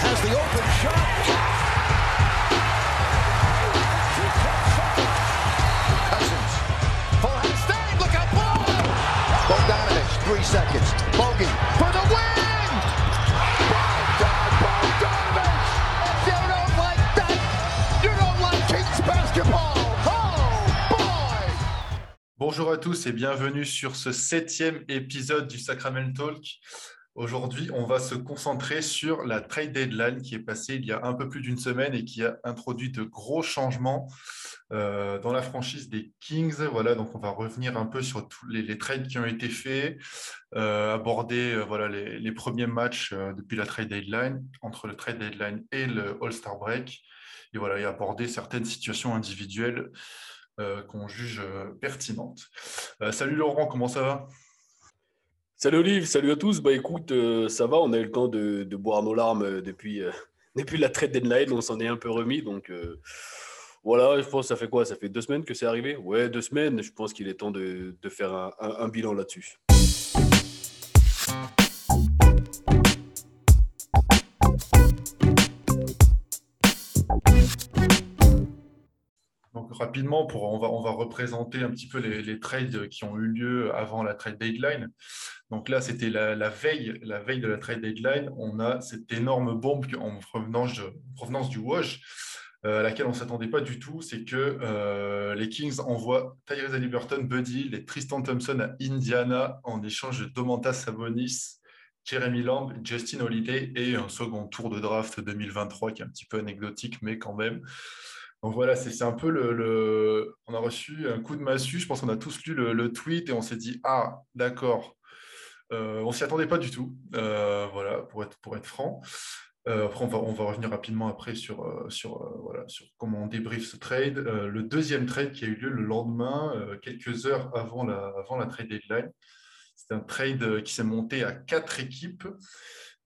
has the open shot. Cousins. Full head of. Look out below. Bogdanovich, three seconds. Bogey for the win. Bonjour à tous et bienvenue sur ce septième épisode du Sacramento Talk. Aujourd'hui, on va se concentrer sur la trade deadline qui est passée il y a un peu plus d'une semaine et qui a introduit de gros changements euh, dans la franchise des Kings. Voilà, donc on va revenir un peu sur tous les, trades qui ont été faits, euh, aborder euh, voilà, les, les premiers matchs depuis la trade deadline, entre le trade deadline et le All-Star Break, et voilà, et aborder certaines situations individuelles qu'on juge pertinentes. Salut Laurent, comment ça va? Salut Olive, salut à tous. Bah écoute, euh, ça va, on a eu le temps de, boire nos larmes euh, depuis, euh, depuis la trade deadline, on s'en est un peu remis. Donc voilà, je pense que ça fait quoi? Ça fait deux semaines que c'est arrivé? Ouais, deux semaines. Je pense qu'il est temps de, de faire un bilan là-dessus. Rapidement, on, va, représenter un petit peu les, trades qui ont eu lieu avant la trade deadline. Donc là, c'était la, veille, la veille de la trade deadline. On a cette énorme bombe en provenance, du Wash, euh, à laquelle on ne s'attendait pas du tout. C'est que euh, les Kings envoient Tyrese Haliburton, Buddy Hield et Tristan Thompson à Indiana en échange de Domantas Sabonis, Jeremy Lamb, Justin Holiday et un second tour de draft 2023 qui est un petit peu anecdotique, mais quand même. Voilà, c'est un peu le, On a reçu un coup de massue. Je pense qu'on a tous lu le, tweet et on s'est dit Ah, d'accord. Euh, on s'y attendait pas du tout. Euh, voilà, pour être, pour être franc. Euh, on va, on va revenir rapidement après sur, euh, sur, voilà, sur comment on débriefe ce trade. Le deuxième trade qui a eu lieu le lendemain, quelques heures avant la, avant la trade deadline. C'est un trade qui s'est monté à quatre équipes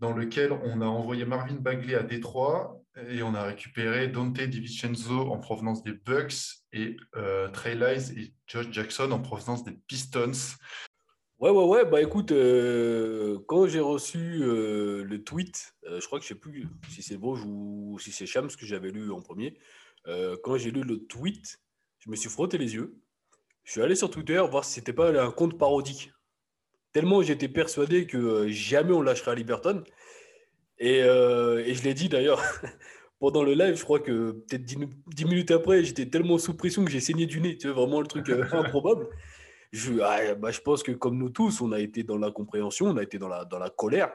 dans lequel on a envoyé Marvin Bagley à Détroit et on a récupéré Dante DiVincenzo en provenance des Bucks et euh, Trey et Josh Jackson en provenance des Pistons. Ouais, ouais, ouais. Bah écoute, euh, quand j'ai reçu euh, le tweet, euh, je crois que je sais plus si c'est Vosges ou si c'est Shams que j'avais lu en premier. Quand j'ai lu le tweet, je me suis frotté les yeux. Je suis allé sur Twitter voir si c'était pas un compte parodique. Tellement j'étais persuadé que euh, jamais on lâcherait Liberton. Et, euh, et je l'ai dit d'ailleurs pendant le live, je crois que peut-être 10, nu- 10 minutes après, j'étais tellement sous pression que j'ai saigné du nez. Tu vois, vraiment le truc euh, improbable. Je, ah, bah, je pense que comme nous tous, on a été dans l'incompréhension, on a été dans la, dans la colère.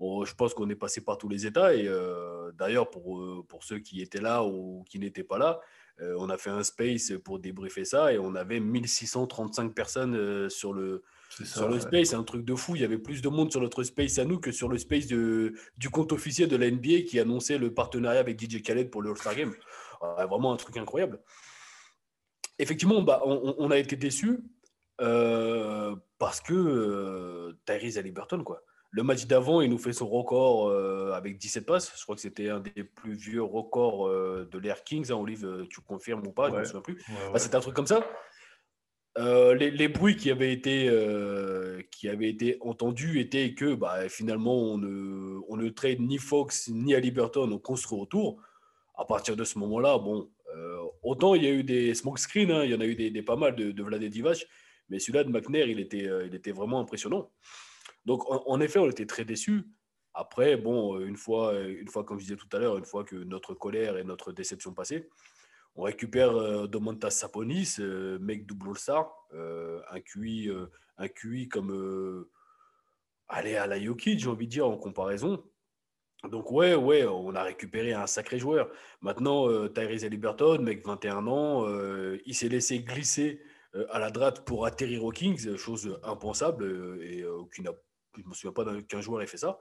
On- je pense qu'on est passé par tous les états. Et euh, d'ailleurs, pour, pour ceux qui étaient là ou qui n'étaient pas là, euh, on a fait un space pour débriefer ça et on avait 1635 personnes sur le, ça, sur le ouais. space. C'est un truc de fou. Il y avait plus de monde sur notre space à nous que sur le space de, du compte officiel de la NBA qui annonçait le partenariat avec DJ Khaled pour le All-Star Game. Ouais, vraiment un truc incroyable. Effectivement, bah, on, a été déçus euh, parce que euh, Tyrese Haliburton, quoi. Le match d'avant, il nous fait son record euh, avec 17 passes. Je crois que c'était un des plus vieux records euh, de l'Air Kings. Hein, Olive, tu confirmes ou pas Je ne me souviens plus. Bah, c'était un truc comme ça. Euh, les, bruits qui avaient été, euh, qui avaient été entendus étaient que bah, finalement, on ne, on ne trade ni Fox ni Haliburton, on construit autour. À partir de ce moment-là, bon, euh, autant il y a eu des smoke screens, hein, il y en a eu des, pas mal de, de Vlade Divac, mais celui-là de McNair, il était, il était vraiment impressionnant. Donc, en, effet, on était très déçus. Après, bon, une fois, une fois, comme je disais tout à l'heure, une fois que notre colère et notre déception passée, on récupère euh, Domantas Sabonis, euh, mec double All-Star, euh, un QI, comme allez à la Jokic, j'ai envie de dire en comparaison. Donc ouais, ouais, on a récupéré un sacré joueur. Maintenant, Tyrese Haliburton, mec 21 ans, il s'est laissé glisser à la draft pour atterrir aux Kings, chose impensable et n'a- je ne me souviens pas qu'un joueur ait fait ça.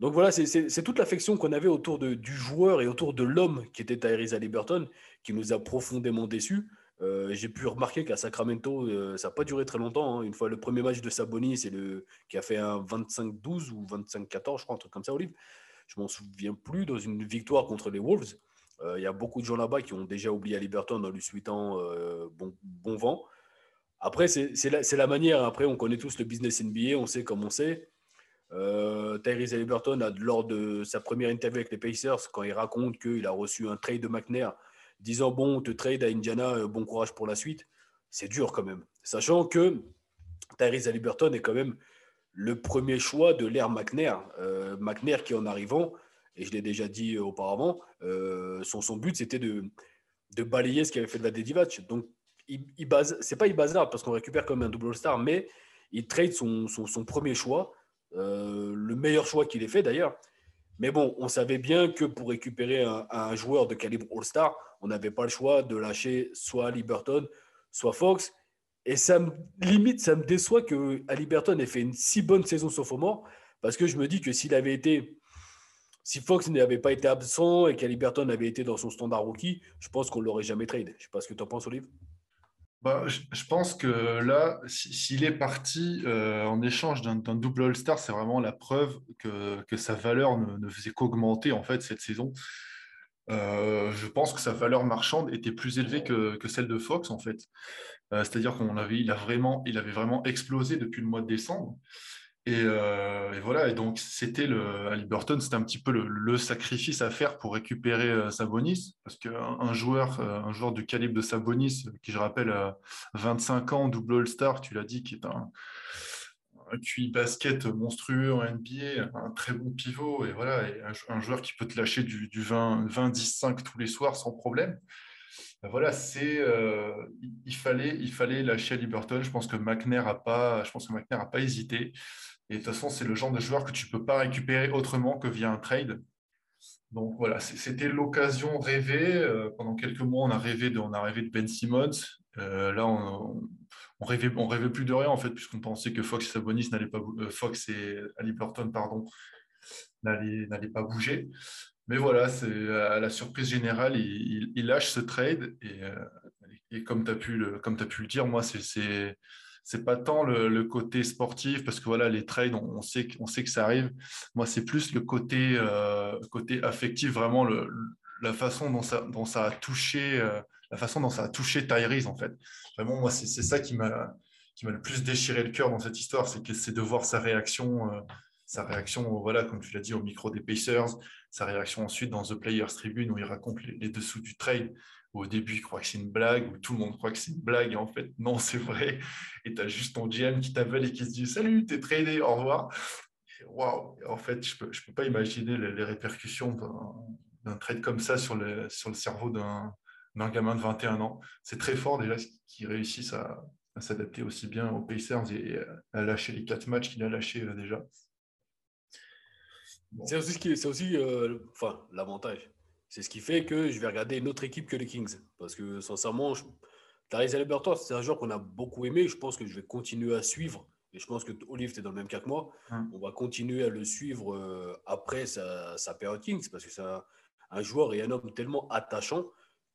Donc voilà, c'est- toute l'affection qu'on avait autour de- du joueur et autour de l'homme qui était Tyrese Haliburton qui nous a profondément déçus. Euh, J'ai pu remarquer qu'à Sacramento, euh, ça n'a pas duré très longtemps. hein. Une fois le premier match de Sabonis, c'est le qui a fait un 25-12 ou 25-14, je crois, un truc comme ça, Olive. Je m'en souviens plus dans une victoire contre les Wolves. Euh, Il y a beaucoup de gens là-bas qui ont déjà oublié Haliburton en lui souhaitant bon, bon vent. Après, c'est la, la manière. Après, on connaît tous le business NBA, on sait comme on sait. Euh, Tyrese Halliburton, a, lors de sa première interview avec les Pacers, quand il raconte qu'il a reçu un trade de McNair, disant Bon, on te trade à Indiana, euh, bon courage pour la suite, c'est dur quand même. Sachant que Tyrese Halliburton est quand même le premier choix de l'ère McNair. Euh, McNair qui, en arrivant, et je l'ai déjà dit auparavant, euh, son, son but c'était de, de balayer ce qu'il avait fait de la Dedivac. Donc, il, il c'est pas il bazarde parce qu'on récupère comme un double All-Star, mais il trade son, son, son premier choix, euh, le meilleur choix qu'il ait fait d'ailleurs. Mais bon, on savait bien que pour récupérer un, joueur de calibre All-Star, on n'avait pas le choix de lâcher soit Liberton, soit Fox. Et ça me limite, ça me déçoit que Liberton ait fait une si bonne saison sophomore, parce que je me dis que s'il avait été, si Fox n'avait pas été absent et qu'Aliberton avait été dans son standard rookie, je pense qu'on l'aurait jamais trade. Je sais pas ce que tu en penses, Olive. Bah, je, pense que là, si- s'il est parti euh, en échange d'un double All-Star, c'est vraiment la preuve que, que sa valeur ne, ne faisait qu'augmenter en fait cette saison. Euh, je pense que sa valeur marchande était plus élevée que, que celle de Fox en fait. Euh, c'est-à-dire qu'on avait, il a vraiment, il avait vraiment explosé depuis le mois de décembre. Et, euh, et voilà, et donc c'était le Haliburton, c'était un petit peu le, sacrifice à faire pour récupérer euh, Sabonis, parce qu'un un joueur, euh, un joueur du calibre de Sabonis, qui je rappelle a 25 ans, double All-Star, tu l'as dit, qui est un, un QI basket monstrueux en NBA, un très bon pivot, et voilà, un, joueur qui peut te lâcher du, du 20, 20-10-5 tous les soirs sans problème. Ben voilà, c'est euh, il, fallait il fallait lâcher Liberton. Je pense que McNair a pas je pense que a pas hésité. Et de toute façon, c'est le genre de joueur que tu peux pas récupérer autrement que via un trade. Donc voilà, c'était l'occasion rêvée. Euh, pendant quelques mois, on a rêvé de, on a Ben Simmons. Euh, là, on, on rêvait, on rêvait plus de rien en fait, puisqu'on pensait que Fox et Sabonis n'allaient pas, euh, Fox et pardon, n'allaient pas bouger. Mais voilà, c'est à la surprise générale, il, lâche ce trade et, euh, comme tu as pu le, comme tu pu le dire, moi, c'est c'est pas tant le, côté sportif parce que voilà, les trades, on, sait, que- on sait que ça arrive. Moi, c'est plus le côté, euh, côté affectif, vraiment le, la façon dont ça, dont ça a touché, euh, la façon dont ça a touché Tyrese en fait. Vraiment, moi, c'est ça qui m'a le plus déchiré le cœur dans cette histoire, c'est de voir sa réaction, sa réaction, voilà, comme tu l'as dit, au micro des Pacers, sa réaction ensuite dans The Players Tribune où il raconte les, dessous du trade. Où au début, il croit que c'est une blague, où tout le monde croit que c'est une blague, et en fait, non, c'est vrai. Et tu as juste ton GM qui t'appelle et qui se dit Salut, t'es tradé, au revoir. Waouh, en fait, je ne peux, peux pas imaginer les, répercussions d'un- trade comme ça sur le, sur le cerveau d'un gamin de 21 ans. C'est très fort déjà qu'il réussisse à, à s'adapter aussi bien aux Pacers et à lâcher les quatre matchs qu'il a lâchés euh, déjà. Bon. C'est aussi, ce qui, c'est aussi euh, enfin, l'avantage. C'est ce qui fait que je vais regarder une autre équipe que les Kings. Parce que sincèrement, je... Tyrese Haliburton, c'est un joueur qu'on a beaucoup aimé. Je pense que je vais continuer à suivre. Et je pense que Olive, tu es dans le même cas que moi. Hum. On va continuer à le suivre euh, après sa, sa période Kings. Parce que c'est un, un joueur et un homme tellement attachant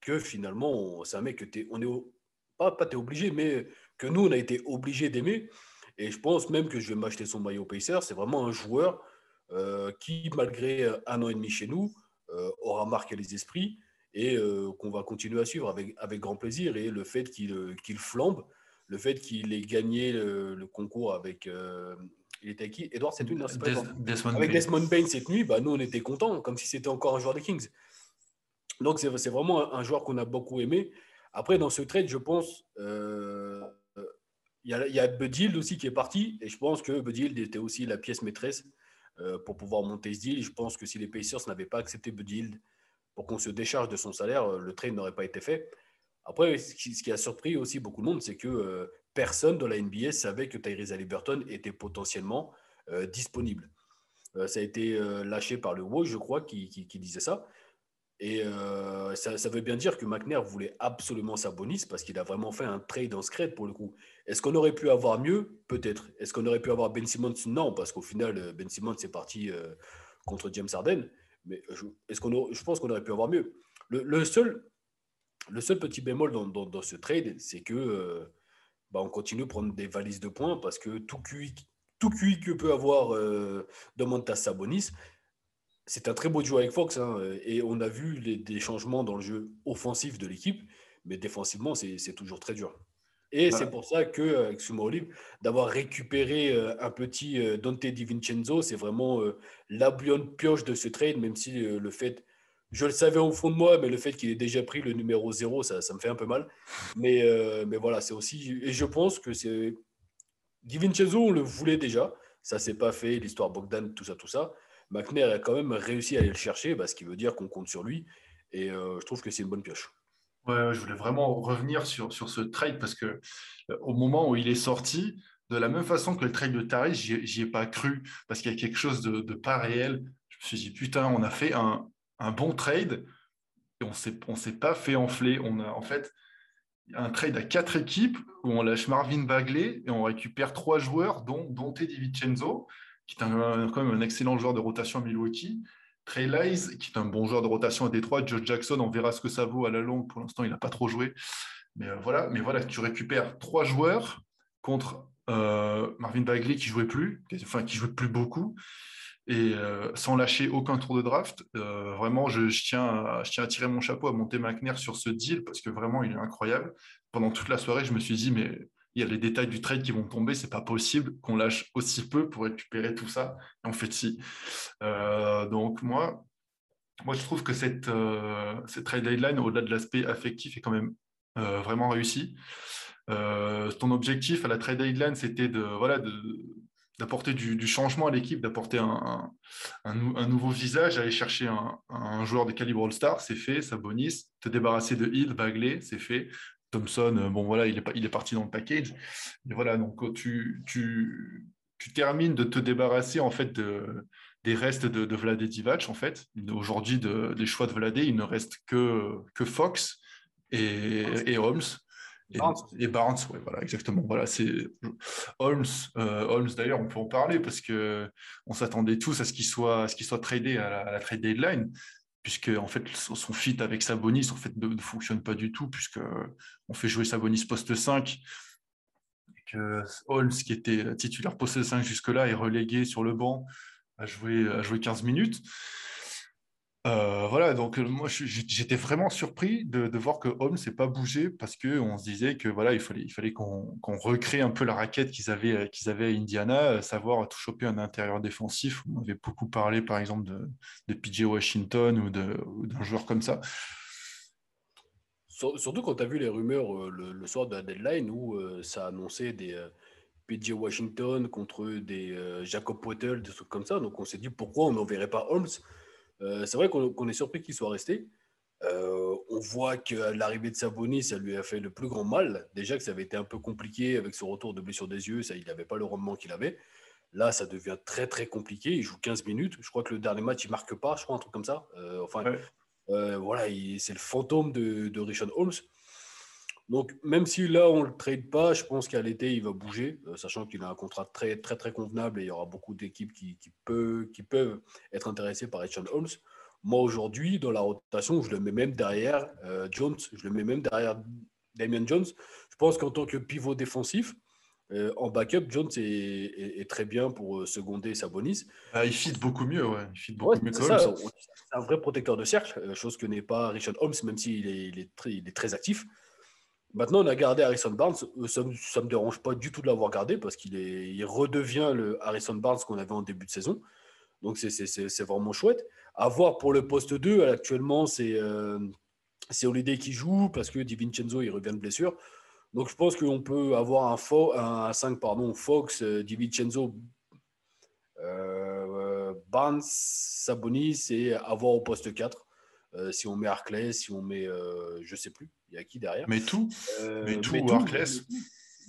que finalement, on- c'est un mec que t'es, on est au- pas, pas t'es obligé, mais que nous, on a été obligé d'aimer. Et je pense même que je vais m'acheter son maillot Pacers. C'est vraiment un joueur qui, malgré euh, un an et demi chez nous, euh, aura marqué les esprits et euh, qu'on va continuer à suivre avec, avec grand plaisir. Et le fait qu'il euh, flambe, le fait qu'il ait gagné le, le concours avec. euh, il était qui? Edouard, c'est une Des- Desmond avec. Desmond Bain cette nuit, bah, nous, on était contents, comme si c'était encore un joueur des Kings. Donc, c'est vraiment un, un joueur qu'on a beaucoup aimé. Après, dans ce trade, je pense, euh, euh, il y a, a Bud Hield aussi qui est parti, et je pense que Bud Hield était aussi la pièce maîtresse euh, pour pouvoir monter ce deal. Je pense que si les Pacers n'avaient pas accepté Bud Hield pour qu'on se décharge de son salaire, euh, le trade n'aurait pas été fait. Après, ce qui, a surpris aussi beaucoup de monde, c'est que euh, personne dans la NBA savait que Tyrese Haliburton était potentiellement disponible. Ça a été lâché par le WO, je crois, qui disait ça. Et euh, ça, ça veut bien dire que McNair voulait absolument Sabonis parce qu'il a vraiment fait un trade en secret pour le coup. Est-ce qu'on aurait pu avoir mieux? Peut-être. Est-ce qu'on aurait pu avoir Ben Simmons? Non, parce qu'au final, euh, Ben Simmons est parti euh, contre James Harden. Mais je, est-ce qu'on je pense qu'on aurait pu avoir mieux. Le, seul, le seul petit bémol dans, dans- ce trade, c'est que bah, on continue de prendre des valises de points parce que tout QI, tout QI que peut avoir Domantas Sabonis, c'est un très beau duo avec Fox. hein, et on a vu les, des changements dans le jeu offensif de l'équipe, mais défensivement, c'est toujours très dur. Et c'est pour ça que, avec Sumo Olive, d'avoir récupéré euh, un petit euh, Dante Di Vincenzo, c'est vraiment la bouillonne pioche de ce trade, même si le fait, je le savais au fond de moi, mais le fait qu'il ait déjà pris le numéro 0, ça, ça me fait un peu mal. Mais, mais voilà, c'est aussi. Et je pense que c'est. Di Vincenzo, on le voulait déjà. Ça s'est pas fait, l'histoire Bogdan, tout ça, tout ça. McNair a quand même réussi à aller le chercher, bah, ce qui veut dire qu'on compte sur lui. Et je trouve que c'est une bonne pioche. Ouais, je voulais vraiment revenir sur, sur ce trade parce que euh, au moment où il est sorti, de la même façon que le trade de Tari, j'y ai pas cru parce qu'il y a quelque chose de, pas réel. Je me suis dit, putain, on a fait un, un bon trade et on ne s'est pas fait enfler. On a en fait un trade à quatre équipes où on lâche Marvin Bagley et on récupère trois joueurs, dont, dont Teddy qui est quand même un excellent joueur de rotation à Milwaukee. Trey qui est un bon joueur de rotation à Détroit. Joe Jackson, on verra ce que ça vaut à la longue. Pour l'instant, il n'a pas trop joué. Mais euh, voilà, mais voilà, tu récupères trois joueurs contre euh, Marvin Bagley qui jouait plus, jouait plus beaucoup, et euh, sans lâcher aucun tour de draft. vraiment, je, tiens à, je tiens à tirer mon chapeau à monter McNair sur ce deal parce que vraiment, il est incroyable. Pendant toute la soirée, je me suis dit, mais il y a les détails du trade qui vont tomber, c'est pas possible qu'on lâche aussi peu pour récupérer tout ça. Et en fait, si. Euh, donc moi, moi, je trouve que cette, euh, cette trade deadline, au-delà de l'aspect affectif, est quand même euh, vraiment réussi. ton objectif à la trade deadline, c'était de voilà d'apporter du, changement à l'équipe, d'apporter un, un, nouveau visage, aller chercher un, joueur de calibre All-Star, c'est fait, ça bonisse, te débarrasser de Hill, Bagley, c'est fait, Thompson, euh, bon voilà, il est, il est parti dans le package. Et voilà, donc euh, tu, tu, tu termines de te débarrasser en fait de, des restes de, de Vlad et Divac en fait. Aujourd'hui, de, des choix de Vladé, il ne reste que, que Fox et, et Holmes. Et Barnes, et Barnes ouais, voilà, exactement. Voilà, c'est Holmes. Euh, Holmes, d'ailleurs, on peut en parler parce que on s'attendait tous à ce qu'il soit, ce qu'il soit tradé à la, à la, trade deadline puisque en fait son fit avec Sabonis en fait ne, fonctionne pas du tout puisque on fait jouer Sabonis poste 5 et que Holmes qui était titulaire poste 5 jusque là est relégué sur le banc à jouer à jouer 15 minutes euh, voilà, donc euh, moi j'étais vraiment surpris de, voir que Holmes s'est pas bougé parce qu'on se disait que voilà, il fallait, il fallait qu'on recrée un peu la raquette qu'ils avaient, euh, avaient à Indiana, savoir tout choper un intérieur défensif. On avait beaucoup parlé par exemple de, de PJ Washington ou d'un joueur comme ça. Surtout quand tu as vu les rumeurs le, soir de la deadline où ça annonçait des PJ Washington contre des Jacob Potel, des trucs comme ça. Donc on s'est dit pourquoi on n'enverrait pas Holmes euh, c'est vrai qu'on est surpris qu'il soit resté. Euh, on voit que l'arrivée de Sabonis, ça lui a fait le plus grand mal. Déjà que ça avait été un peu compliqué avec son retour de blessure des yeux, ça, il n'avait pas le rendement qu'il avait. Là, ça devient très très compliqué. Il joue 15 minutes. Je crois que le dernier match, il marque pas, je crois, un truc comme ça. Euh, enfin, voilà, c'est le fantôme de, de Richard Holmes. Donc, même si là, on ne le trade pas, je pense qu'à l'été, il va bouger, euh, sachant qu'il a un contrat très, très, très convenable et il y aura beaucoup d'équipes qui, qui, qui peuvent être intéressées par Richard Holmes. Moi, aujourd'hui, dans la rotation, je le mets même derrière euh, Jones, je le mets même derrière Damien Jones. Je pense qu'en tant que pivot défensif, euh, en backup, Jones est, très bien pour seconder Sabonis. Ah, il fit beaucoup mieux, ouais. Il fit beaucoup mieux C'est un vrai protecteur de cercle, chose que n'est pas Richard Holmes, même s'il est, il est, très, il est très actif. Maintenant, on a gardé Harrison Barnes. Euh, ça ne me dérange pas du tout de l'avoir gardé parce qu'il il redevient le Harrison Barnes qu'on avait en début de saison. Donc, c'est vraiment chouette. À voir pour le poste 2, actuellement, c'est euh, qui joue parce que Di Vincenzo il revient de blessure. Donc, je pense qu'on peut avoir un, un 5 pardon, Fox, euh, Di Vincenzo, euh, Barnes, Sabonis et avoir au poste 4. si on met Arclay, si on met, je sais plus. Y a qui derrière Mais tout. Euh, mais tout,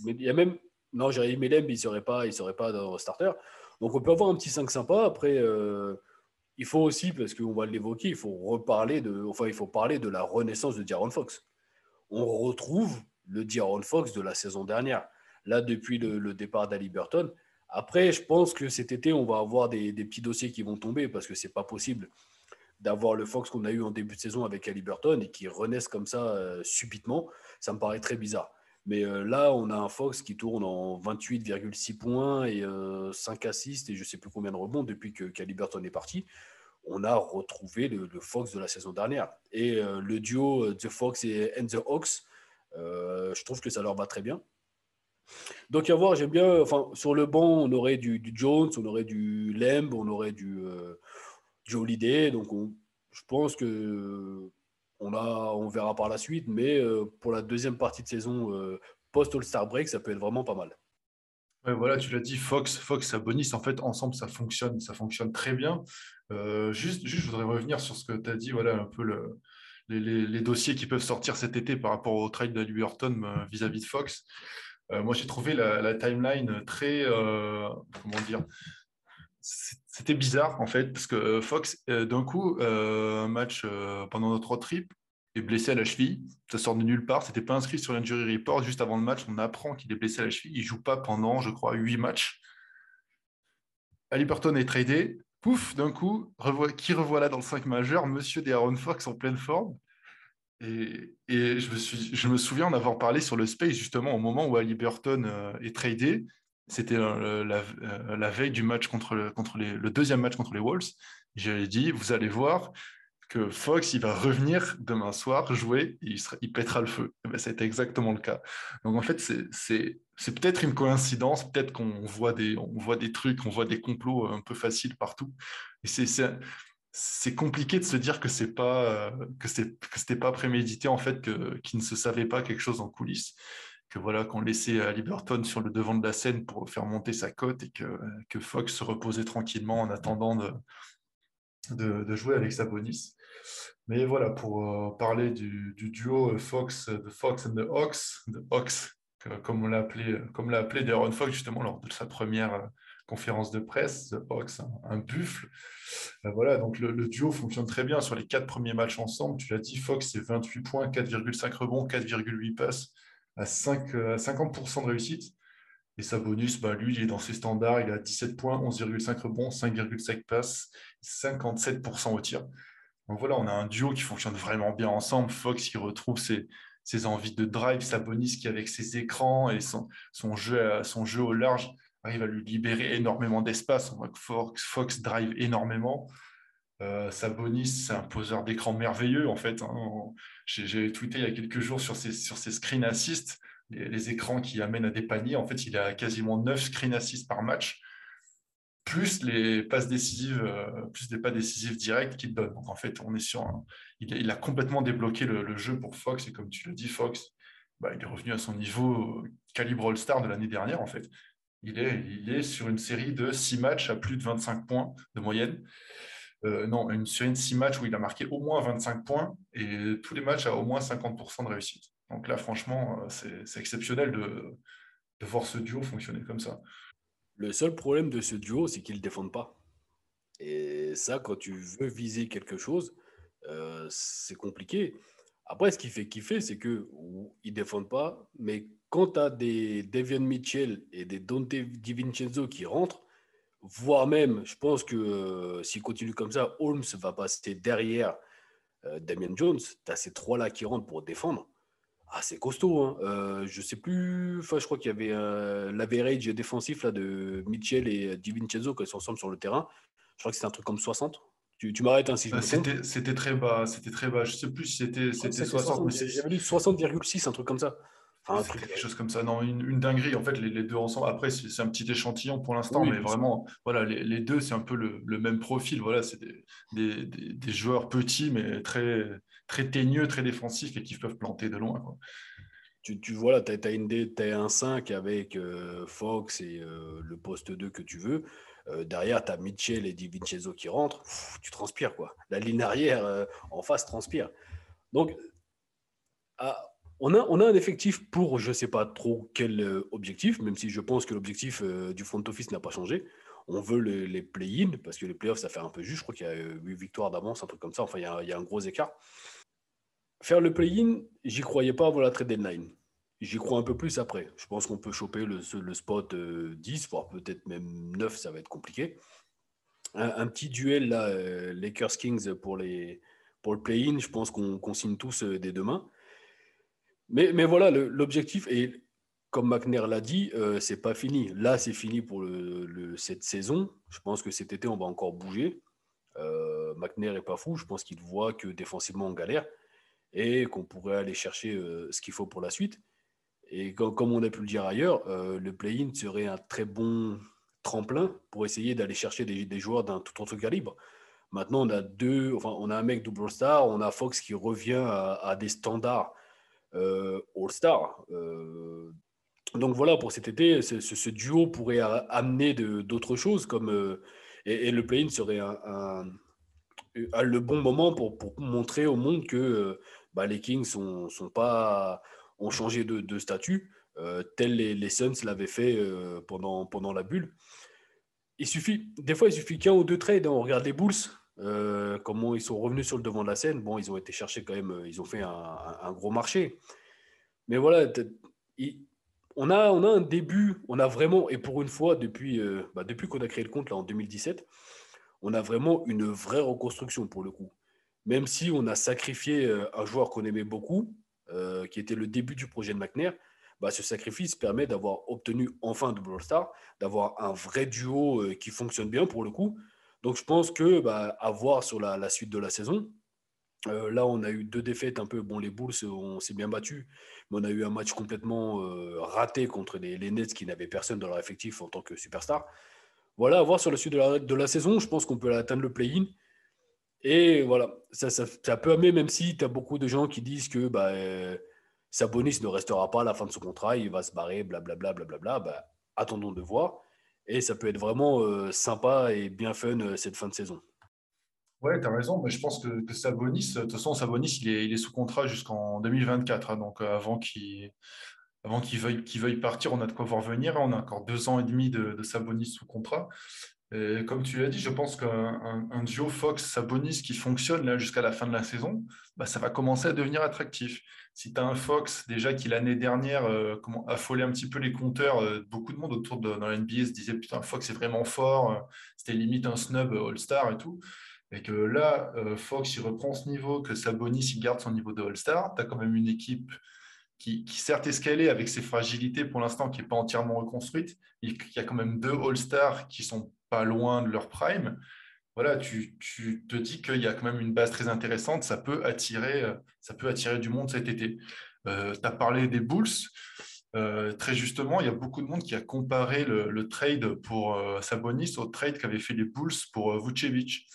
Mais il y a même. Non, Jérémy Melem, il ne serait pas, il serait pas dans le starter. Donc on peut avoir un petit 5 sympa. Après, euh, il faut aussi, parce qu'on va l'évoquer, il faut reparler de. Enfin, il faut parler de la renaissance de Diaron Fox. On retrouve le Diaron Fox de la saison dernière. Là, depuis le, départ d'Ali Burton. Après, je pense que cet été, on va avoir des, des petits dossiers qui vont tomber parce que c'est pas possible d'avoir le Fox qu'on a eu en début de saison avec Ali Burton et qui renaissent comme ça euh, subitement, ça me paraît très bizarre. Mais euh, là, on a un Fox qui tourne en 28,6 points et 5 euh, assists et je ne sais plus combien de rebonds depuis que Ali Burton est parti. On a retrouvé le, Fox de la saison dernière. Et le duo The Fox et And The Hawks, je trouve que ça leur va très bien. Donc, à voir, j'aime bien. Enfin, sur le banc, on aurait du, Jones, on aurait du Lemb, on aurait du, Holiday. Donc, je pense que on, a, on verra par la suite. Mais euh, pour la deuxième partie de saison euh, post-All-Star Break, ça peut être vraiment pas mal. Voilà, tu l'as dit, Fox, Fox, Sabonis, en fait, ensemble, ça fonctionne, ça fonctionne très bien. juste, juste, je voudrais revenir sur ce que tu as dit, voilà, un peu le, les, dossiers qui peuvent sortir cet été par rapport au trade de Liberton vis-à-vis de Fox. Euh, moi, j'ai trouvé la, timeline très, euh, comment dire, c'était bizarre en fait, parce que euh, Fox, d'un coup, un match pendant notre road trip, est blessé à la cheville. Ça sort de nulle part. C'était pas inscrit sur l'injury report. Juste avant le match, on apprend qu'il est blessé à la cheville. Il joue pas pendant, je crois, huit matchs. Burton est tradé. Pouf, d'un coup, qui revoilà dans le 5 majeur? Monsieur Aaron Fox en pleine forme. Et, je, me je, me souviens en avoir parlé sur le Space justement au moment où Ali Burton euh, est tradé. C'était euh, euh, la, veille du match contre, contre les, le deuxième match contre les Wolves. J'avais dit, vous allez voir que Fox, il va revenir demain soir jouer, il, il pètera le feu. Et ben, C'était exactement le cas. Donc en fait, c'est peut-être une coïncidence, peut-être qu'on voit, des, voit des trucs, on voit des complots un peu faciles partout. Et c'est compliqué de se dire que c'est pas euh, pas prémédité en fait que qu'il ne se savait pas quelque chose en coulisses que voilà qu'on laissait à Liberton sur le devant de la scène pour faire monter sa cote et que, que Fox se reposait tranquillement en attendant de, de, jouer avec Sabonis. Mais voilà, pour euh, parler du, duo Fox, de Fox and the Hawks, the Hawks, comme l'a appelé, comme appelé Darren Fox justement lors de sa première conférence de presse, The Hawks, un, buffle. Euh, voilà, donc le, duo fonctionne très bien sur les quatre premiers matchs ensemble. Tu l'as dit, Fox, c'est 28 points, 4,5 rebonds, 4,8 passes à, 5, à 50% de réussite. Et sa bonus, bah, lui, il est dans ses standards, il a 17 points, 11,5 rebonds, 5,5 passes, 57% au tir. Donc voilà, on a un duo qui fonctionne vraiment bien ensemble. Fox qui retrouve ses, ses envies de drive, Sabonis qui avec ses écrans et son, son, jeu, son jeu au large arrive à lui libérer énormément d'espace. On voit que Fox, drive énormément. Euh, Sabonis, c'est un poseur d'écran merveilleux en fait. Hein. J'ai tweeté il y a quelques jours sur ses, sur ses screen assists, les, écrans qui amènent à des paniers. En fait, il a quasiment 9 screen assists par match, plus les passes décisives, euh, plus des pas décisifs directs qu'il donne. Donc en fait, on est sur il, a, complètement débloqué le, jeu pour Fox et comme tu le dis, Fox, bah, il est revenu à son niveau calibre All-Star de l'année dernière en fait il est, il est sur une série de 6 matchs à plus de 25 points de moyenne. Euh, non, une série de 6 matchs où il a marqué au moins 25 points et tous les matchs à au moins 50% de réussite. Donc là, franchement, euh, c'est exceptionnel de, voir ce duo fonctionner comme ça. Le seul problème de ce duo, c'est qu'ils ne défendent pas. Et ça, quand tu veux viser quelque chose, euh, c'est compliqué. Après, ce qui fait kiffer, c'est qu'ils ne défendent pas, mais quand tu as des Devian Mitchell et des Dante DiVincenzo qui rentrent, voire même, je pense que euh, s'il continue comme ça, Holmes va passer derrière euh, Damien Jones. Tu as ces trois-là qui rentrent pour défendre. Ah, c'est costaud. Hein. Euh, je sais plus, enfin, je crois qu'il y avait l'average défensif là, de Mitchell et DiVincenzo quand ils sont ensemble sur le terrain. Je crois que c'était un truc comme 60. Tu, tu m'arrêtes ainsi. Hein, c'était, c'était très bas, c'était très bas. Je sais plus si c'était, c'était 60. J'avais lu 60,6, un truc comme ça quelque chose comme ça. Non, une, dinguerie. En fait, les, deux ensemble. Après, c'est un petit échantillon pour l'instant, mais vraiment, voilà, les, deux, c'est un peu le, même profil. Voilà, c'est des, des, joueurs petits, mais très, très teigneux, très défensifs et qui peuvent planter de loin. Tu, tu vois, là, tu as, as, un 5 avec euh, Fox et euh, le poste 2 que tu veux. Euh, derrière, tu as Mitchell et Di Vincenzo qui rentrent. tu transpires, quoi. La ligne arrière en face transpire. Donc, à, on a, on a un effectif pour je ne sais pas trop quel euh, objectif, même si je pense que l'objectif euh, du front office n'a pas changé. On veut les play-in, parce que les playoffs, ça fait un peu juste. Je crois qu'il y a 8 victoires d'avance, un truc comme ça. Enfin, il y, a, un gros écart. Faire le play-in, j'y croyais pas avant la trade deadline. J'y crois un peu plus après. Je pense qu'on peut choper le, le spot 10, euh, voire peut-être même 9, ça va être compliqué. Un, petit duel, là, Lakers-Kings pour, les, pour le play-in, je pense qu'on signe tous dès demain. Mais, mais voilà, l'objectif, et comme McNair l'a dit, euh, c'est pas fini. Là, c'est fini pour cette saison. Je pense que cet été, on va encore bouger. Euh, McNair n'est pas fou. Je pense qu'il voit que défensivement, on galère et qu'on pourrait aller chercher euh, ce qu'il faut pour la suite. Et comme, on a pu le dire ailleurs, euh, le play-in serait un très bon tremplin pour essayer d'aller chercher des, joueurs d'un tout autre calibre. Maintenant, on a deux, enfin, on a un mec double star, on a Fox qui revient à, des standards All-Star. Euh, donc voilà, pour cet été, ce, duo pourrait amener d'autres choses, comme et, le play-in serait un, le bon moment pour, montrer au monde que bah, les Kings sont, pas ont changé de, statut, euh, tel les, Suns l'avaient fait euh, pendant, pendant la bulle. Il suffit, des fois, il suffit qu'un ou deux trades. Hein. On regarde les Bulls, euh, comment ils sont revenus sur le devant de la scène? Bon, ils ont été chercher quand même, ils ont fait un, gros marché. Mais voilà, on a, un début, on a vraiment, et pour une fois, depuis, bah, depuis qu'on a créé le compte là, en 2017, on a vraiment une vraie reconstruction pour le coup. Même si on a sacrifié un joueur qu'on aimait beaucoup, euh, qui était le début du projet de McNair, bah, ce sacrifice permet d'avoir obtenu enfin Double All-Star, d'avoir un vrai duo euh, qui fonctionne bien pour le coup. Donc je pense que bah, à voir sur la, suite de la saison. Euh, là, on a eu deux défaites un peu. Bon, les Bulls, on s'est bien battu, mais on a eu un match complètement raté contre les, Nets qui n'avaient personne dans leur effectif en tant que superstar. Voilà, à voir sur la suite de la, saison. Je pense qu'on peut atteindre le play-in. Et voilà, ça, ça, ça peut amener, même si tu as beaucoup de gens qui disent que bah, euh, Sabonis ne restera pas à la fin de son contrat, il va se barrer, blablabla, blablabla, bah, attendons de voir. Et ça peut être vraiment euh, sympa et bien fun euh, cette fin de saison. Ouais, tu as raison, mais je pense que, Sabonis, de toute façon, Sabonis, il est, sous contrat jusqu'en 2024, hein, donc avant qu'il avant qu'il veuille, veuille, partir, on a de quoi voir venir. On a encore deux ans et demi de, de Sabonis sous contrat. Et comme tu l'as dit, je pense qu'un duo Fox-Sabonis qui fonctionne jusqu'à la fin de la saison, bah, ça va commencer à devenir attractif. Si tu as un Fox déjà qui l'année dernière euh, comment, affolait un petit peu les compteurs, euh, beaucoup de monde autour de dans se disait putain Fox est vraiment fort, euh, c'était limite un snub All-Star et tout. Et que là, Fox il reprend ce niveau, que Sabonis il garde son niveau de All-Star, tu as quand même une équipe qui, qui certes escalée avec ses fragilités pour l'instant, qui n'est pas entièrement reconstruite, il y a quand même deux All-Stars qui sont pas loin de leur prime, voilà, tu, te dis qu'il y a quand même une base très intéressante, ça peut attirer, ça peut attirer du monde cet été. Euh, tu as parlé des Bulls. Euh, très justement, il y a beaucoup de monde qui a comparé le, trade pour euh, Sabonis au trade qu'avaient fait les Bulls pour Vucevic.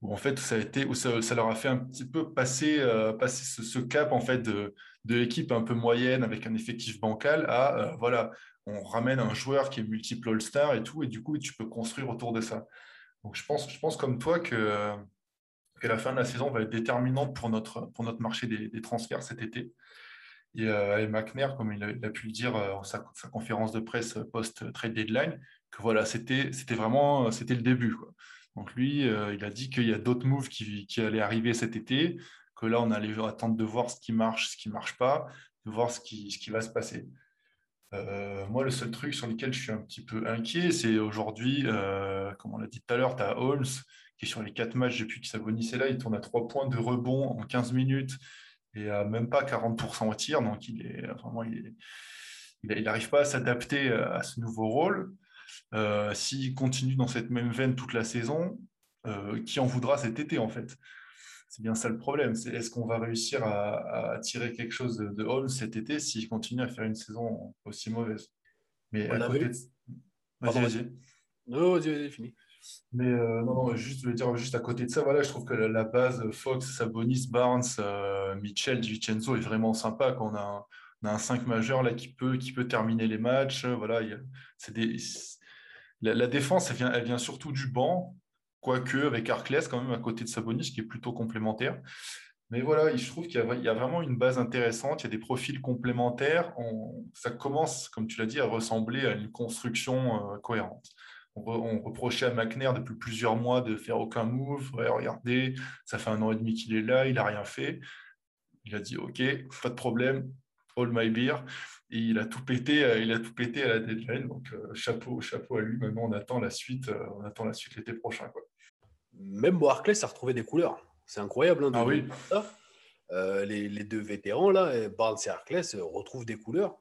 Où en fait, ça, a été, où ça, leur a fait un petit peu passer, passer ce, cap en fait de, de l'équipe un peu moyenne avec un effectif bancal à voilà, on ramène un joueur qui est multiple All-Star et tout, et du coup, tu peux construire autour de ça. Donc, je pense, je pense comme toi que, que la fin de la saison va être déterminante pour notre, pour notre marché des, transferts cet été. Et, euh, McNair, comme il a, pu le dire euh, en sa, conférence de presse post-trade deadline, que voilà, c'était vraiment c'était le début. Donc lui, euh, il a dit qu'il y a d'autres moves qui, qui, allaient arriver cet été, que là, on allait attendre de voir ce qui marche, ce qui ne marche pas, de voir ce qui, ce qui va se passer. Euh, moi, le seul truc sur lequel je suis un petit peu inquiet, c'est aujourd'hui, euh, comme on l'a dit tout à l'heure, tu as Holmes qui sur les quatre matchs depuis qu'il s'abonnissait là, il tourne à trois points de rebond en 15 minutes et même pas 40% au tir. Donc, il est vraiment, il n'arrive pas à s'adapter à ce nouveau rôle. Euh, s'il continue dans cette même veine toute la saison, qui en voudra cet été en fait? C'est bien ça le problème. C'est est-ce qu'on va réussir à, tirer quelque chose de, Holmes cet été s'il continue à faire une saison aussi mauvaise? Mais à côté de... Vas-y, vas-y. Non, vas-y, fini. Mais euh, non, non, juste, je veux dire, juste à côté de ça, voilà, je trouve que la, base Fox, Sabonis, Barnes, euh, Mitchell, DiVincenzo est vraiment sympa. Quand on a un, on a un 5 majeur là qui peut, qui peut terminer les matchs. Voilà, des, la, la, défense, elle vient, elle vient surtout du banc. Quoique avec Arclès, quand même, à côté de Sabonis, qui est plutôt complémentaire. Mais voilà, je trouve qu'il y, a vraiment une base intéressante, il y a des profils complémentaires. ça commence, comme tu l'as dit, à ressembler à une construction euh, cohérente. On, reprochait à McNair depuis plusieurs mois de faire aucun move. regardez, ça fait un an et demi qu'il est là, il n'a rien fait. Il a dit OK, pas de problème, all my beer. Et il a tout pété, euh, il a tout pété à la deadline. Donc euh, chapeau, chapeau à lui. Maintenant, on attend la suite, on attend la suite l'été prochain. Quoi même Barclay, ça a retrouvé des couleurs. C'est incroyable. Hein, ah oui. Euh, les, deux vétérans, là, Barnes et Arclay, retrouvent des couleurs.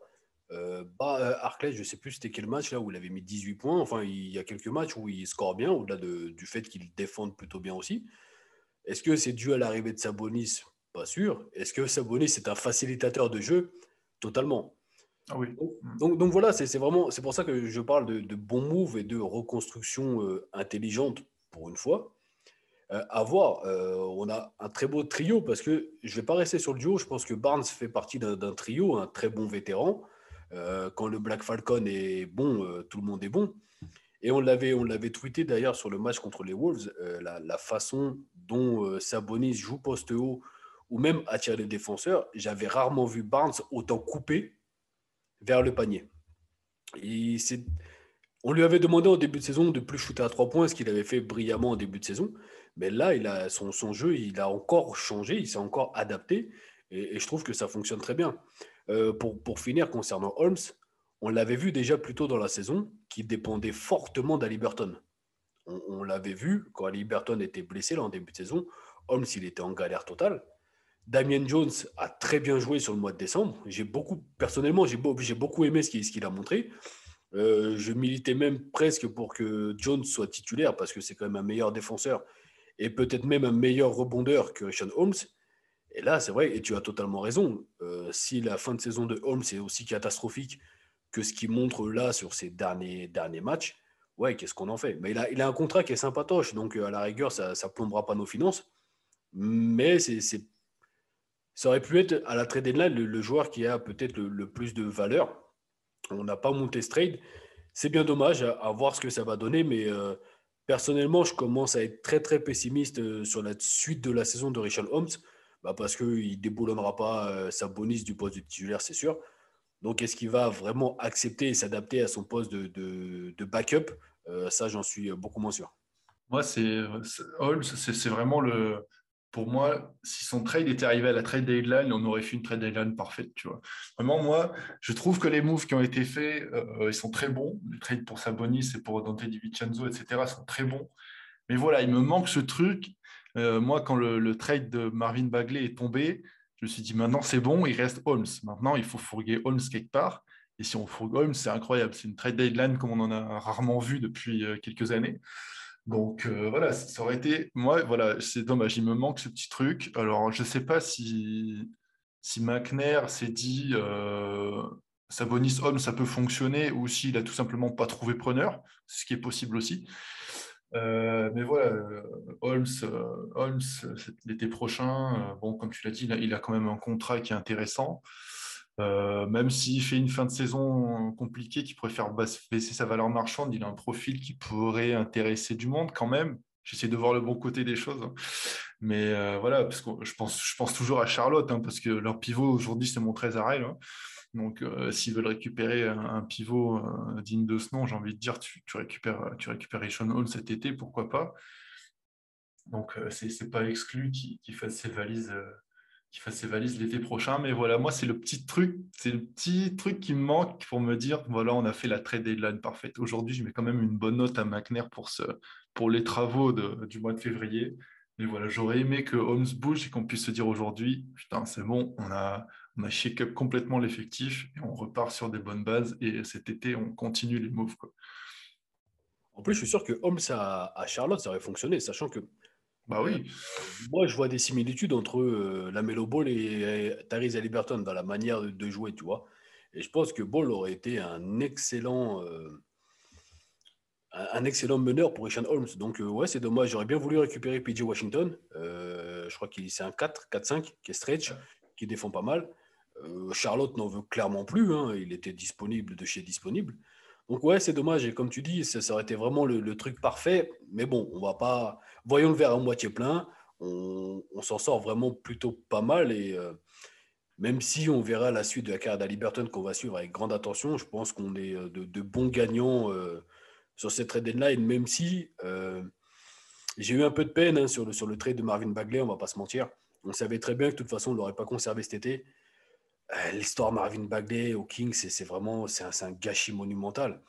Euh, bah, Arclay, je ne sais plus c'était quel match là où il avait mis 18 points. Enfin, il y a quelques matchs où il score bien, au-delà du fait qu'il défende plutôt bien aussi. Est-ce que c'est dû à l'arrivée de Sabonis Pas sûr. Est-ce que Sabonis est un facilitateur de jeu Totalement. Ah oui. Donc, donc, voilà, c'est vraiment c'est pour ça que je parle de, de bons moves et de reconstruction euh, intelligente pour une fois. Euh, à voir, euh, on a un très beau trio parce que je ne vais pas rester sur le duo. Je pense que Barnes fait partie d'un trio, un très bon vétéran. quand le Black Falcon est bon, tout le monde est bon. Et on l'avait, on l'avait tweeté d'ailleurs sur le match contre les Wolves, la, la, façon dont Sabonis joue poste haut ou même attirer les défenseurs. J'avais rarement vu Barnes autant coupé vers le panier. on lui avait demandé en début de saison de plus shooter à trois points, ce qu'il avait fait brillamment en début de saison. Mais là, il a, son, son jeu, il a encore changé, il s'est encore adapté. Et, je trouve que ça fonctionne très bien. Euh, pour, pour, finir, concernant Holmes, on l'avait vu déjà plus tôt dans la saison, qui dépendait fortement d'Aliberton. On, on l'avait vu quand Aliberton était blessé là, en début de saison. Holmes, il était en galère totale. Damien Jones a très bien joué sur le mois de décembre. J'ai beaucoup, personnellement, j'ai beaucoup aimé ce qu'il a montré. Euh, je militais même presque pour que Jones soit titulaire parce que c'est quand même un meilleur défenseur et peut-être même un meilleur rebondeur que Richard Holmes. Et là, c'est vrai, et tu as totalement raison. Euh, si la fin de saison de Holmes est aussi catastrophique que ce qu'il montre là sur ses derniers, derniers matchs, ouais, qu'est-ce qu'on en fait? Mais il a, il a un contrat qui est sympatoche, donc euh, à la rigueur, ça ne plombera pas nos finances. Mais c'est ça aurait pu être à la trade deadline le, le joueur qui a peut-être le, plus de valeur. On n'a pas monté ce trade. C'est bien dommage à, voir ce que ça va donner, mais euh, personnellement, je commence à être très très pessimiste euh, sur la suite de la saison de Richard Holmes, bah parce qu'il ne déboulonnera pas euh, sa bonus du poste de titulaire, c'est sûr. Donc, est-ce qu'il va vraiment accepter et s'adapter à son poste de, de, backup? Ça, j'en suis beaucoup moins sûr. Moi, c'est Holmes, c'est vraiment le, pour moi, si son trade était arrivé à la trade deadline, on aurait fait une trade deadline parfaite, tu vois. Vraiment, moi, je trouve que les moves qui ont été faits, euh, ils sont très bons. Les trades pour Sabonis et pour Dante DiVincenzo, etc., sont très bons. Mais voilà, il me manque ce truc. Euh, moi, quand le, trade de Marvin Bagley est tombé, je me suis dit, maintenant, c'est bon, il reste Holmes. Maintenant, il faut fourguer Holmes quelque part. Et si on fourgue Holmes, c'est incroyable. C'est une trade deadline comme on en a rarement vu depuis euh, quelques années. Donc euh, voilà, ça aurait été. Moi, voilà, c'est dommage, il me manque ce petit truc. Alors, je ne sais pas si, si McNair s'est dit euh, Sabonis Holmes, ça peut fonctionner, ou s'il a tout simplement pas trouvé preneur, ce qui est possible aussi. Euh, mais voilà, Holmes, Holmes l'été prochain, bon, comme tu l'as dit, il a, quand même un contrat qui est intéressant. Euh, même s'il fait une fin de saison compliquée, qui pourrait faire baisser sa valeur marchande, il a un profil qui pourrait intéresser du monde quand même. J'essaie de voir le bon côté des choses. Hein. Mais euh, voilà, parce que je pense, toujours à Charlotte, hein, parce que leur pivot aujourd'hui, c'est mon Trésarel. Hein. Donc, euh, s'ils veulent récupérer un, pivot digne de ce nom, j'ai envie de dire, tu, récupères, tu récupères Hall cet été, pourquoi pas. Donc, c'est pas exclu qu'ils fassent ses valises qui fasse ses valises l'été prochain. Mais voilà, moi, c'est le petit truc, c'est le petit truc qui me manque pour me dire, voilà, on a fait la trade deadline parfaite. Aujourd'hui, je mets quand même une bonne note à McNair pour, ce, pour les travaux du mois de février. Mais voilà, j'aurais aimé que Holmes bouge et qu'on puisse se dire aujourd'hui, putain, c'est bon, on a, on a shake up complètement l'effectif et on repart sur des bonnes bases. Et cet été, on continue les moves. Quoi. En plus, je suis sûr que Holmes à, à Charlotte, ça aurait fonctionné, sachant que bah oui. Euh, moi, je vois des similitudes entre euh, la Melo Ball et, Tyrese Halliburton dans la manière de, jouer, tu vois. Et je pense que Ball aurait été un excellent, euh, un excellent meneur pour Richard Holmes. Donc, ouais, c'est dommage. J'aurais bien voulu récupérer PJ Washington. je crois qu'il c'est un 4, 4-5 qui est stretch, qui défend pas mal. Charlotte n'en veut clairement plus. Hein. Il était disponible de chez disponible. Donc ouais, c'est dommage. Et comme tu dis, ça, aurait été vraiment le, truc parfait. Mais bon, on va pas. Voyons le verre à moitié plein. On, s'en sort vraiment plutôt pas mal. Et euh, même si on verra la suite de la carrière d'Aliberton qu'on va suivre avec grande attention, je pense qu'on est euh, de, bons gagnants euh, sur cette trade deadline. Même si j'ai eu un peu de peine hein, sur, le, sur trade de Marvin Bagley, on va pas se mentir. On savait très bien que de toute façon, on ne l'aurait pas conservé cet été. L'histoire Marvin Bagley au Kings, c'est vraiment c'est un, gâchis monumental.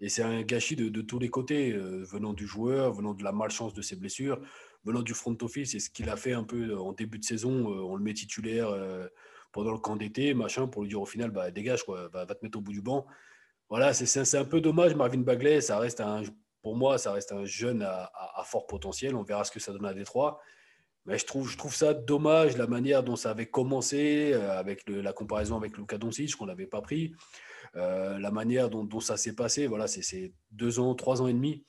Et c'est un gâchis de, tous les côtés, euh, venant du joueur, venant de la malchance de ses blessures, venant du front office. Et ce qu'il a fait un peu en début de saison, euh, on le met titulaire pendant le camp d'été, machin, pour lui dire au final, bah, dégage, quoi, va te mettre au bout du banc. Voilà, c'est un peu dommage, Marvin Bagley. Ça reste un, pour moi, ça reste un jeune à, à, fort potentiel. On verra ce que ça donne à Détroit. Mais je trouve, ça dommage la manière dont ça avait commencé, euh, avec la comparaison avec Luka Doncic, qu'on n'avait pas pris, euh, la manière dont, ça s'est passé. Voilà, c'est deux ans, trois ans et demi.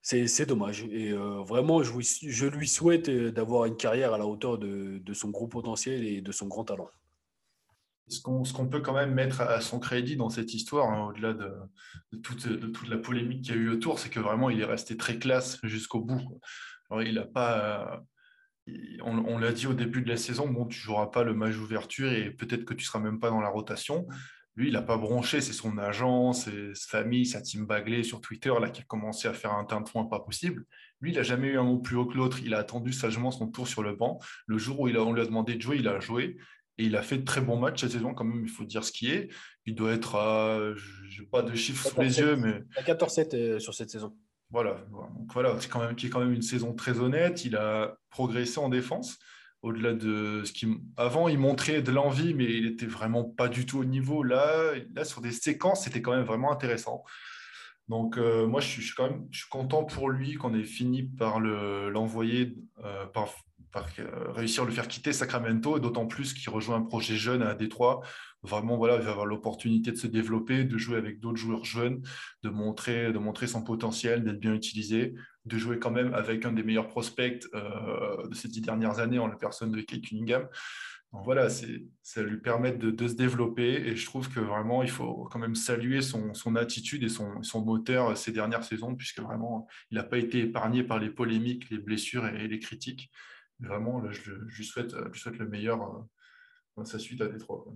C'est dommage. Et euh, vraiment, je, lui souhaite d'avoir une carrière à la hauteur de, son gros potentiel et de son grand talent. Ce qu'on peut quand même mettre à son crédit dans cette histoire, hein, au-delà de, toute, la polémique qu'il y a eu autour, c'est que vraiment, il est resté très classe jusqu'au bout il n'a pas. On, l'a dit au début de la saison, bon, tu joueras pas le match ouverture et peut-être que tu seras même pas dans la rotation. Lui, il n'a pas bronché, c'est son agent, c'est sa famille, sa team Bagley sur Twitter là, qui a commencé à faire un teint de fond pas possible. Lui, il n'a jamais eu un mot plus haut que l'autre. Il a attendu sagement son tour sur le banc. Le jour où il a, on lui a demandé de jouer, il a joué. Et il a fait de très bons matchs cette saison, quand même, il faut dire ce qui est. Il doit être à, je n'ai pas de chiffres sous les yeux, mais. 14-7 euh, sur cette saison. Voilà, donc voilà, c'est quand même qui est quand même une saison très honnête. Il a progressé en défense. Au-delà de ce qui avant, il montrait de l'envie, mais il était vraiment pas du tout au niveau. Là, là sur des séquences, c'était quand même vraiment intéressant. Donc euh, moi, je suis, quand même, content pour lui qu'on ait fini par l'envoyer, euh, par, réussir à le faire quitter Sacramento, et d'autant plus qu'il rejoint un projet jeune à Détroit vraiment voilà, il va avoir l'opportunité de se développer, de jouer avec d'autres joueurs jeunes, de montrer, de montrer son potentiel, d'être bien utilisé, de jouer quand même avec un des meilleurs prospects euh, de ces dix dernières années en la personne de Kate Cunningham. Donc voilà, ça lui permet de, se développer et je trouve que vraiment il faut quand même saluer son, attitude et son, moteur ces dernières saisons puisque vraiment il n'a pas été épargné par les polémiques, les blessures et, les critiques. Vraiment, je, lui souhaite, je souhaite le meilleur euh, dans sa suite à Détroit.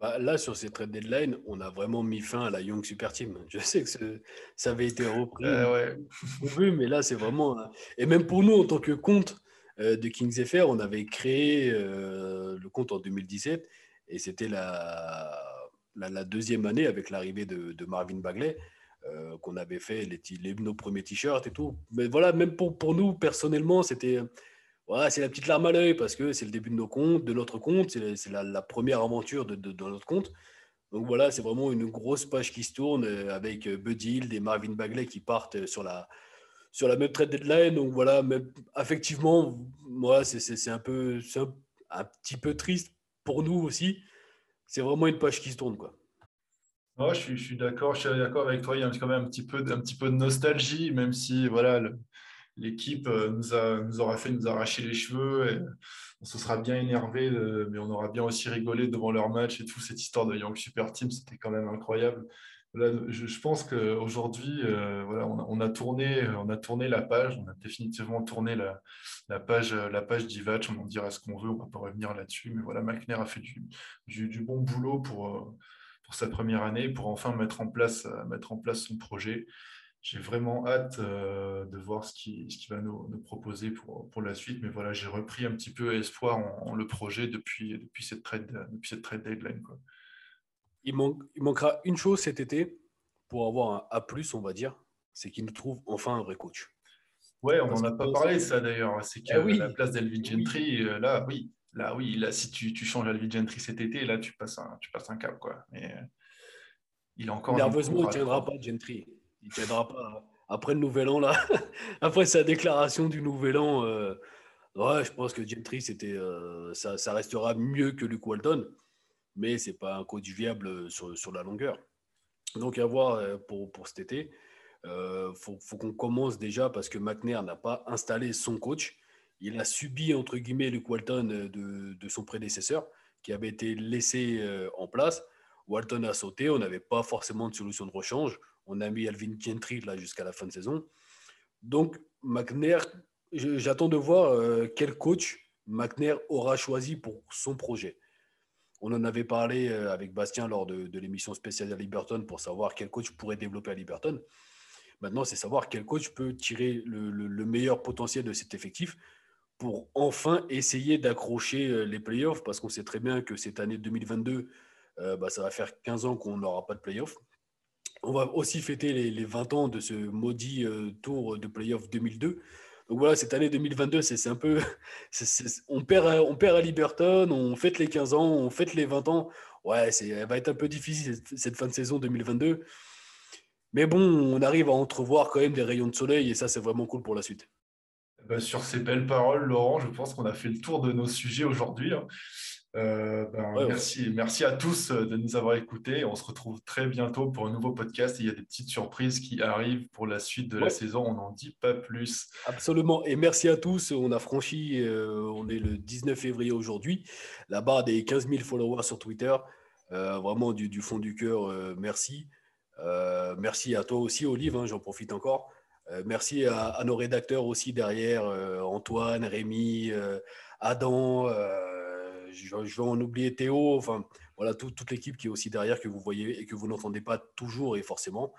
Bah, là, sur ces trade deadline, on a vraiment mis fin à la Young Super Team. Je sais que ça avait été repris, euh, ouais. mais là, c'est vraiment. Et même pour nous, en tant que compte euh, de Kings FR, on avait créé euh, le compte en 2017 et c'était la, la, deuxième année avec l'arrivée de, Marvin Bagley qu'on avait fait les, nos premiers t-shirts et tout. Mais voilà, même pour, pour nous, personnellement, c'était voilà, c'est la petite larme à l'œil parce que c'est le début de nos comptes, de notre compte, c'est la, première aventure de, notre compte. Donc voilà, c'est vraiment une grosse page qui se tourne euh, avec euh, Bud Hill et Marvin Bagley qui partent euh, sur la, sur la même trade deadline. Donc voilà, même, effectivement, moi, c'est un, un, un petit peu triste pour nous aussi. C'est vraiment une page qui se tourne. Quoi. suis, je suis d'accord, suis d'accord avec toi. Il y a quand même un petit peu, un petit peu de nostalgie, même si voilà, l'équipe euh, nous, aura fait nous arracher les cheveux. Et on se sera bien énervé, euh, mais on aura bien aussi rigolé devant leur match et tout. Cette histoire de Young Super Team, c'était quand même incroyable. je, pense qu'aujourd'hui, euh, voilà, on, a tourné, on a tourné la page, on a définitivement tourné la, page, la page d'Ivatch. On en dira ce qu'on veut, on ne va pas revenir là-dessus. Mais voilà, McNair a fait du, bon boulot pour, sa première année, pour enfin mettre en place son projet j'ai vraiment hâte euh, de voir ce qu'il ce qui va nous, nous, proposer pour, pour la suite. Mais voilà, j'ai repris un petit peu espoir en, le projet depuis, depuis, cette trade, depuis cette trade deadline. Quoi. Il, manque, il manquera une chose cet été pour avoir un A, on va dire, c'est qu'il nous trouve enfin un vrai coach. Ouais, on n'en a pas parlé de ça d'ailleurs. C'est qu'à ah la place d'Elvin Gentry, euh, là, oui, là, oui, là, si tu, tu changes Elvin Gentry cet été, là, tu passes un, tu passes un cap. Quoi. Mais, euh, il a encore. Nerveusement, il ne tiendra pas Gentry il t'aidera pas. Après le nouvel an, là, après sa déclaration du nouvel an, euh, ouais, je pense que Gentry, c'était, euh, ça, restera mieux que Luke Walton, mais c'est pas un coach viable sur, sur, la longueur. Donc, à voir euh, pour, pour cet été. Il faut, faut qu'on commence déjà parce que McNair n'a pas installé son coach. Il a subi, entre guillemets, Luke Walton de, de son prédécesseur qui avait été laissé en place. Walton a sauté, on n'avait pas forcément de solution de rechange. On a mis Alvin Gentry là jusqu'à la fin de saison. Donc, McNair, j'attends de voir euh, quel coach McNair aura choisi pour son projet. On en avait parlé euh, avec Bastien lors de, l'émission spéciale à Liberton pour savoir quel coach pourrait développer à Liberton. Maintenant, c'est savoir quel coach peut tirer le, meilleur potentiel de cet effectif pour enfin essayer d'accrocher euh, les playoffs, parce qu'on sait très bien que cette année 2022, bah, ça va faire 15 ans qu'on n'aura pas de playoffs. On va aussi fêter les, 20 ans de ce maudit euh, tour de playoff 2002. Donc voilà, cette année 2022, c'est un peu. on, perd à, on perd à Liberton, on fête les 15 ans, on fête les 20 ans. Ouais, elle va être un peu difficile cette, fin de saison 2022. Mais bon, on arrive à entrevoir quand même des rayons de soleil et ça, c'est vraiment cool pour la suite. Ben, sur ces belles paroles, Laurent, je pense qu'on a fait le tour de nos sujets aujourd'hui. Hein. Euh, ben, merci, merci à tous euh, de nous avoir écoutés. On se retrouve très bientôt pour un nouveau podcast. Il y a des petites surprises qui arrivent pour la suite de la saison. On n'en dit pas plus. Absolument. Et merci à tous. On a franchi, euh, on est le 19 février aujourd'hui, la barre des 15 000 followers sur Twitter. vraiment du, fond du cœur, merci. merci à toi aussi, Olive. Hein, j'en profite encore. merci à, nos rédacteurs aussi derrière, Antoine, Rémi, Adam je, vais en oublier Théo, enfin voilà, toute l'équipe qui est aussi derrière que vous voyez et que vous n'entendez pas toujours et forcément.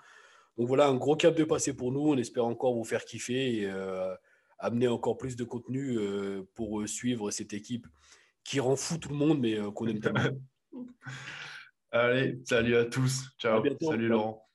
Donc voilà, un gros cap de passé pour nous. On espère encore vous faire kiffer et euh, amener encore plus de contenu euh, pour euh, suivre cette équipe qui rend fou tout le monde, mais qu'on aime tellement. Allez, salut à tous. Ciao. Salut Laurent.